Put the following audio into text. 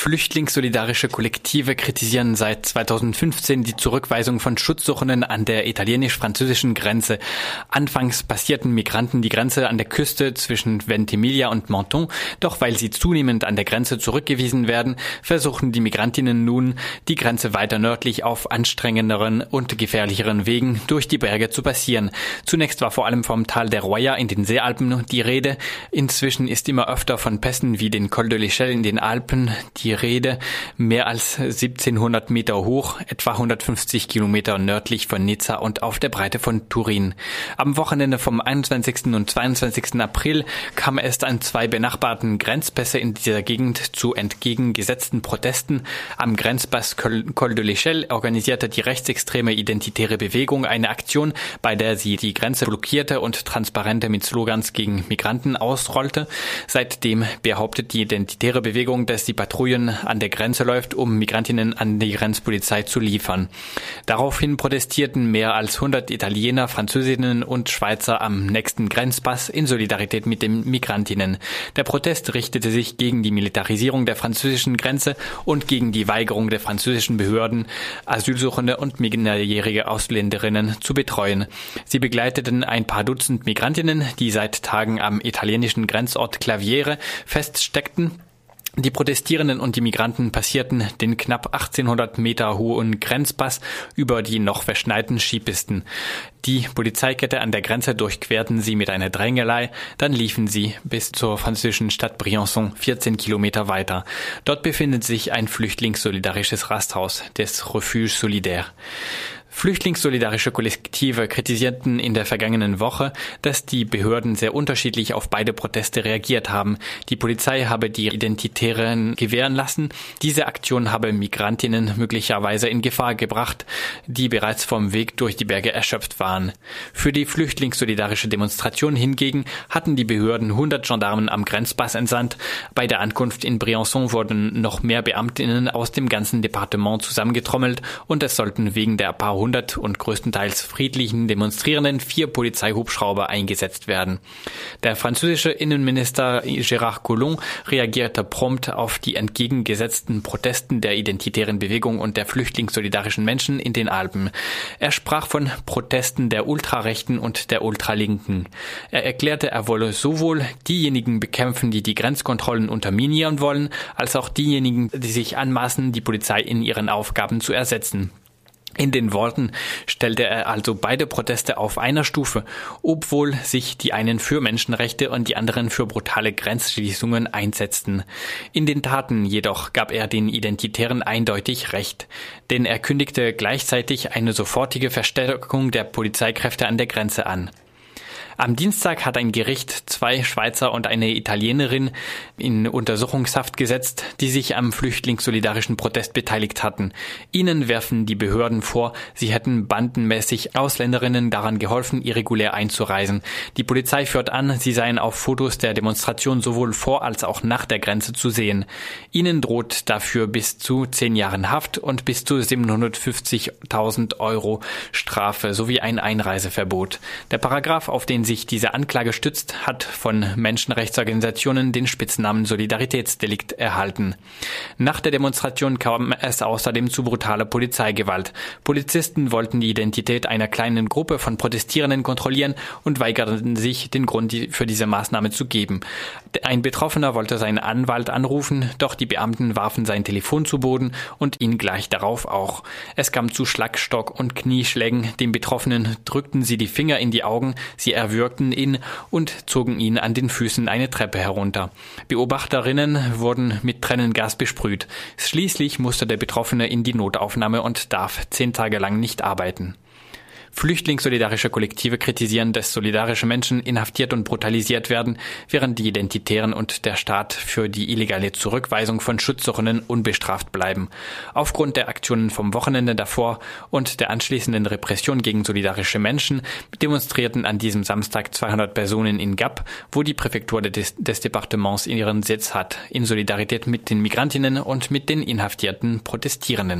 Flüchtlingssolidarische Kollektive kritisieren seit 2015 die Zurückweisung von Schutzsuchenden an der italienisch-französischen Grenze. Anfangs passierten Migranten die Grenze an der Küste zwischen Ventimiglia und Menton, doch weil sie zunehmend an der Grenze zurückgewiesen werden, versuchen die Migrantinnen nun, die Grenze weiter nördlich auf anstrengenderen und gefährlicheren Wegen durch die Berge zu passieren. Zunächst war vor allem vom Tal der Roya in den Seealpen die Rede. Inzwischen ist immer öfter von Pässen wie den Col de l'Echelle in den Alpen die die Rede, mehr als 1700 Meter hoch, etwa 150 Kilometer nördlich von Nizza und auf der Breite von Turin. Am Wochenende vom 21. und 22. April kam es an zwei benachbarten Grenzpässe in dieser Gegend zu entgegengesetzten Protesten. Am Grenzpass Col de l'Echelle organisierte die rechtsextreme Identitäre Bewegung eine Aktion, bei der sie die Grenze blockierte und Transparente mit Slogans gegen Migranten ausrollte. Seitdem behauptet die Identitäre Bewegung, dass die Patrouillen Syrien an der Grenze läuft, um Migrantinnen an die Grenzpolizei zu liefern. Daraufhin protestierten mehr als 100 Italiener, Französinnen und Schweizer am nächsten Grenzpass in Solidarität mit den Migrantinnen. Der Protest richtete sich gegen die Militarisierung der französischen Grenze und gegen die Weigerung der französischen Behörden, Asylsuchende und minderjährige Ausländerinnen zu betreuen. Sie begleiteten ein paar Dutzend Migrantinnen, die seit Tagen am italienischen Grenzort Claviere feststeckten die Protestierenden und die Migranten passierten den knapp 1800 Meter hohen Grenzpass über die noch verschneiten Skipisten. Die Polizeikette an der Grenze durchquerten sie mit einer Drängelei, dann liefen sie bis zur französischen Stadt Briançon 14 Kilometer weiter. Dort befindet sich ein flüchtlingssolidarisches Rasthaus des Refuge Solidaire. Flüchtlingssolidarische Kollektive kritisierten in der vergangenen Woche, dass die Behörden sehr unterschiedlich auf beide Proteste reagiert haben. Die Polizei habe die Identitären gewähren lassen. Diese Aktion habe Migrantinnen möglicherweise in Gefahr gebracht, die bereits vom Weg durch die Berge erschöpft waren. Für die flüchtlingssolidarische Demonstration hingegen hatten die Behörden 100 Gendarmen am Grenzpass entsandt. Bei der Ankunft in Briançon wurden noch mehr Beamtinnen aus dem ganzen Departement zusammengetrommelt und es sollten wegen der Erpaarung 100 und größtenteils friedlichen Demonstrierenden vier Polizeihubschrauber eingesetzt werden. Der französische Innenminister Gérard Collomb reagierte prompt auf die entgegengesetzten Protesten der identitären Bewegung und der flüchtlingssolidarischen Menschen in den Alpen. Er sprach von Protesten der Ultrarechten und der Ultralinken. Er erklärte, er wolle sowohl diejenigen bekämpfen, die die Grenzkontrollen unterminieren wollen, als auch diejenigen, die sich anmaßen, die Polizei in ihren Aufgaben zu ersetzen. In den Worten stellte er also beide Proteste auf einer Stufe, obwohl sich die einen für Menschenrechte und die anderen für brutale Grenzschließungen einsetzten. In den Taten jedoch gab er den Identitären eindeutig recht, denn er kündigte gleichzeitig eine sofortige Verstärkung der Polizeikräfte an der Grenze an. Am Dienstag hat ein Gericht zwei Schweizer und eine Italienerin in Untersuchungshaft gesetzt, die sich am flüchtlingssolidarischen Protest beteiligt hatten. Ihnen werfen die Behörden vor, sie hätten bandenmäßig Ausländerinnen daran geholfen, irregulär einzureisen. Die Polizei führt an, sie seien auf Fotos der Demonstration sowohl vor als auch nach der Grenze zu sehen. Ihnen droht dafür bis zu zehn Jahren Haft und bis zu 750.000 Euro Strafe sowie ein Einreiseverbot. Der Paragraph, auf den sich diese Anklage stützt, hat von Menschenrechtsorganisationen den Spitznamen Solidaritätsdelikt erhalten. Nach der Demonstration kam es außerdem zu brutaler Polizeigewalt. Polizisten wollten die Identität einer kleinen Gruppe von Protestierenden kontrollieren und weigerten sich, den Grund für diese Maßnahme zu geben. Ein Betroffener wollte seinen Anwalt anrufen, doch die Beamten warfen sein Telefon zu Boden und ihn gleich darauf auch. Es kam zu Schlagstock und Knieschlägen. Dem Betroffenen drückten sie die Finger in die Augen, sie erwürgten erwürgten ihn und zogen ihn an den Füßen eine Treppe herunter. Beobachterinnen wurden mit Tränengas besprüht. Schließlich musste der Betroffene in die Notaufnahme und darf zehn Tage lang nicht arbeiten. Flüchtlingssolidarische Kollektive kritisieren, dass solidarische Menschen inhaftiert und brutalisiert werden, während die Identitären und der Staat für die illegale Zurückweisung von Schutzsuchenden unbestraft bleiben. Aufgrund der Aktionen vom Wochenende davor und der anschließenden Repression gegen solidarische Menschen demonstrierten an diesem Samstag 200 Personen in Gap, wo die Präfektur des, des Departements ihren Sitz hat, in Solidarität mit den Migrantinnen und mit den inhaftierten Protestierenden.